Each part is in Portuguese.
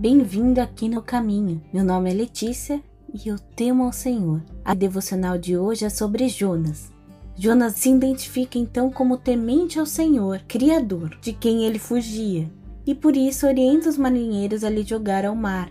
Bem-vindo aqui no caminho. Meu nome é Letícia e eu temo ao Senhor. A devocional de hoje é sobre Jonas. Jonas se identifica então como temente ao Senhor, Criador, de quem ele fugia, e por isso orienta os marinheiros a lhe jogar ao mar,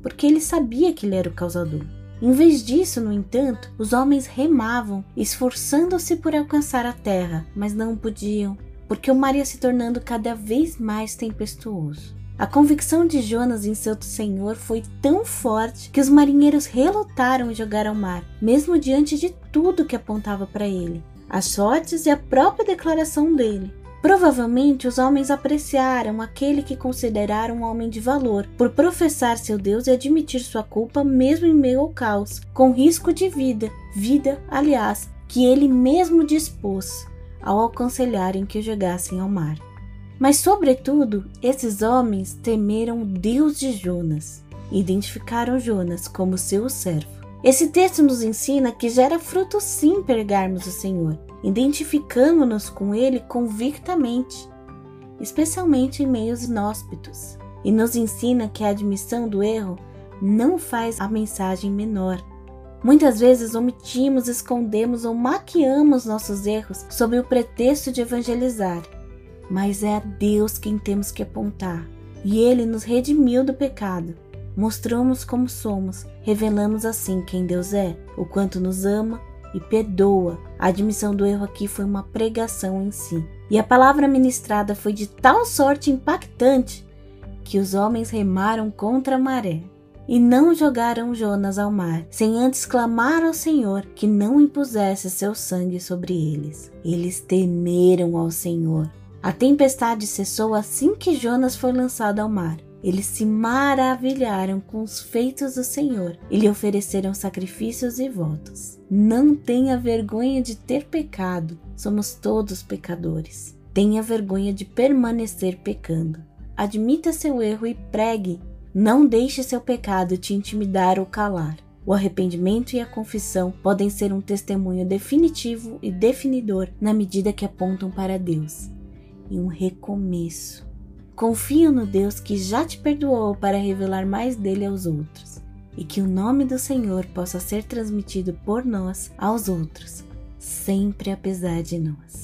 porque ele sabia que ele era o causador. Em vez disso, no entanto, os homens remavam, esforçando-se por alcançar a terra, mas não podiam, porque o mar ia se tornando cada vez mais tempestuoso. A convicção de Jonas em seu Senhor foi tão forte que os marinheiros relutaram em jogar ao mar, mesmo diante de tudo que apontava para ele, as sortes e a própria declaração dele. Provavelmente os homens apreciaram aquele que consideraram um homem de valor, por professar seu Deus e admitir sua culpa mesmo em meio ao caos, com risco de vida, vida, aliás, que ele mesmo dispôs ao aconselharem que o jogassem ao mar. Mas, sobretudo, esses homens temeram o Deus de Jonas e identificaram Jonas como seu servo. Esse texto nos ensina que gera fruto sim pregarmos o Senhor, identificando-nos com Ele convictamente, especialmente em meios inóspitos, e nos ensina que a admissão do erro não faz a mensagem menor. Muitas vezes omitimos, escondemos ou maquiamos nossos erros sob o pretexto de evangelizar, mas é a Deus quem temos que apontar, e Ele nos redimiu do pecado. Mostramos como somos, revelamos assim quem Deus é, o quanto nos ama e perdoa. A admissão do erro aqui foi uma pregação em si. E a palavra ministrada foi de tal sorte impactante que os homens remaram contra a maré e não jogaram Jonas ao mar, sem antes clamar ao Senhor que não impusesse seu sangue sobre eles. Eles temeram ao Senhor. A tempestade cessou assim que Jonas foi lançado ao mar. Eles se maravilharam com os feitos do Senhor e lhe ofereceram sacrifícios e votos. Não tenha vergonha de ter pecado, somos todos pecadores. Tenha vergonha de permanecer pecando. Admita seu erro e pregue. Não deixe seu pecado te intimidar ou calar. O arrependimento e a confissão podem ser um testemunho definitivo e definidor na medida que apontam para Deus e um recomeço. Confio no Deus que já te perdoou para revelar mais dele aos outros, e que o nome do Senhor possa ser transmitido por nós aos outros, sempre apesar de nós.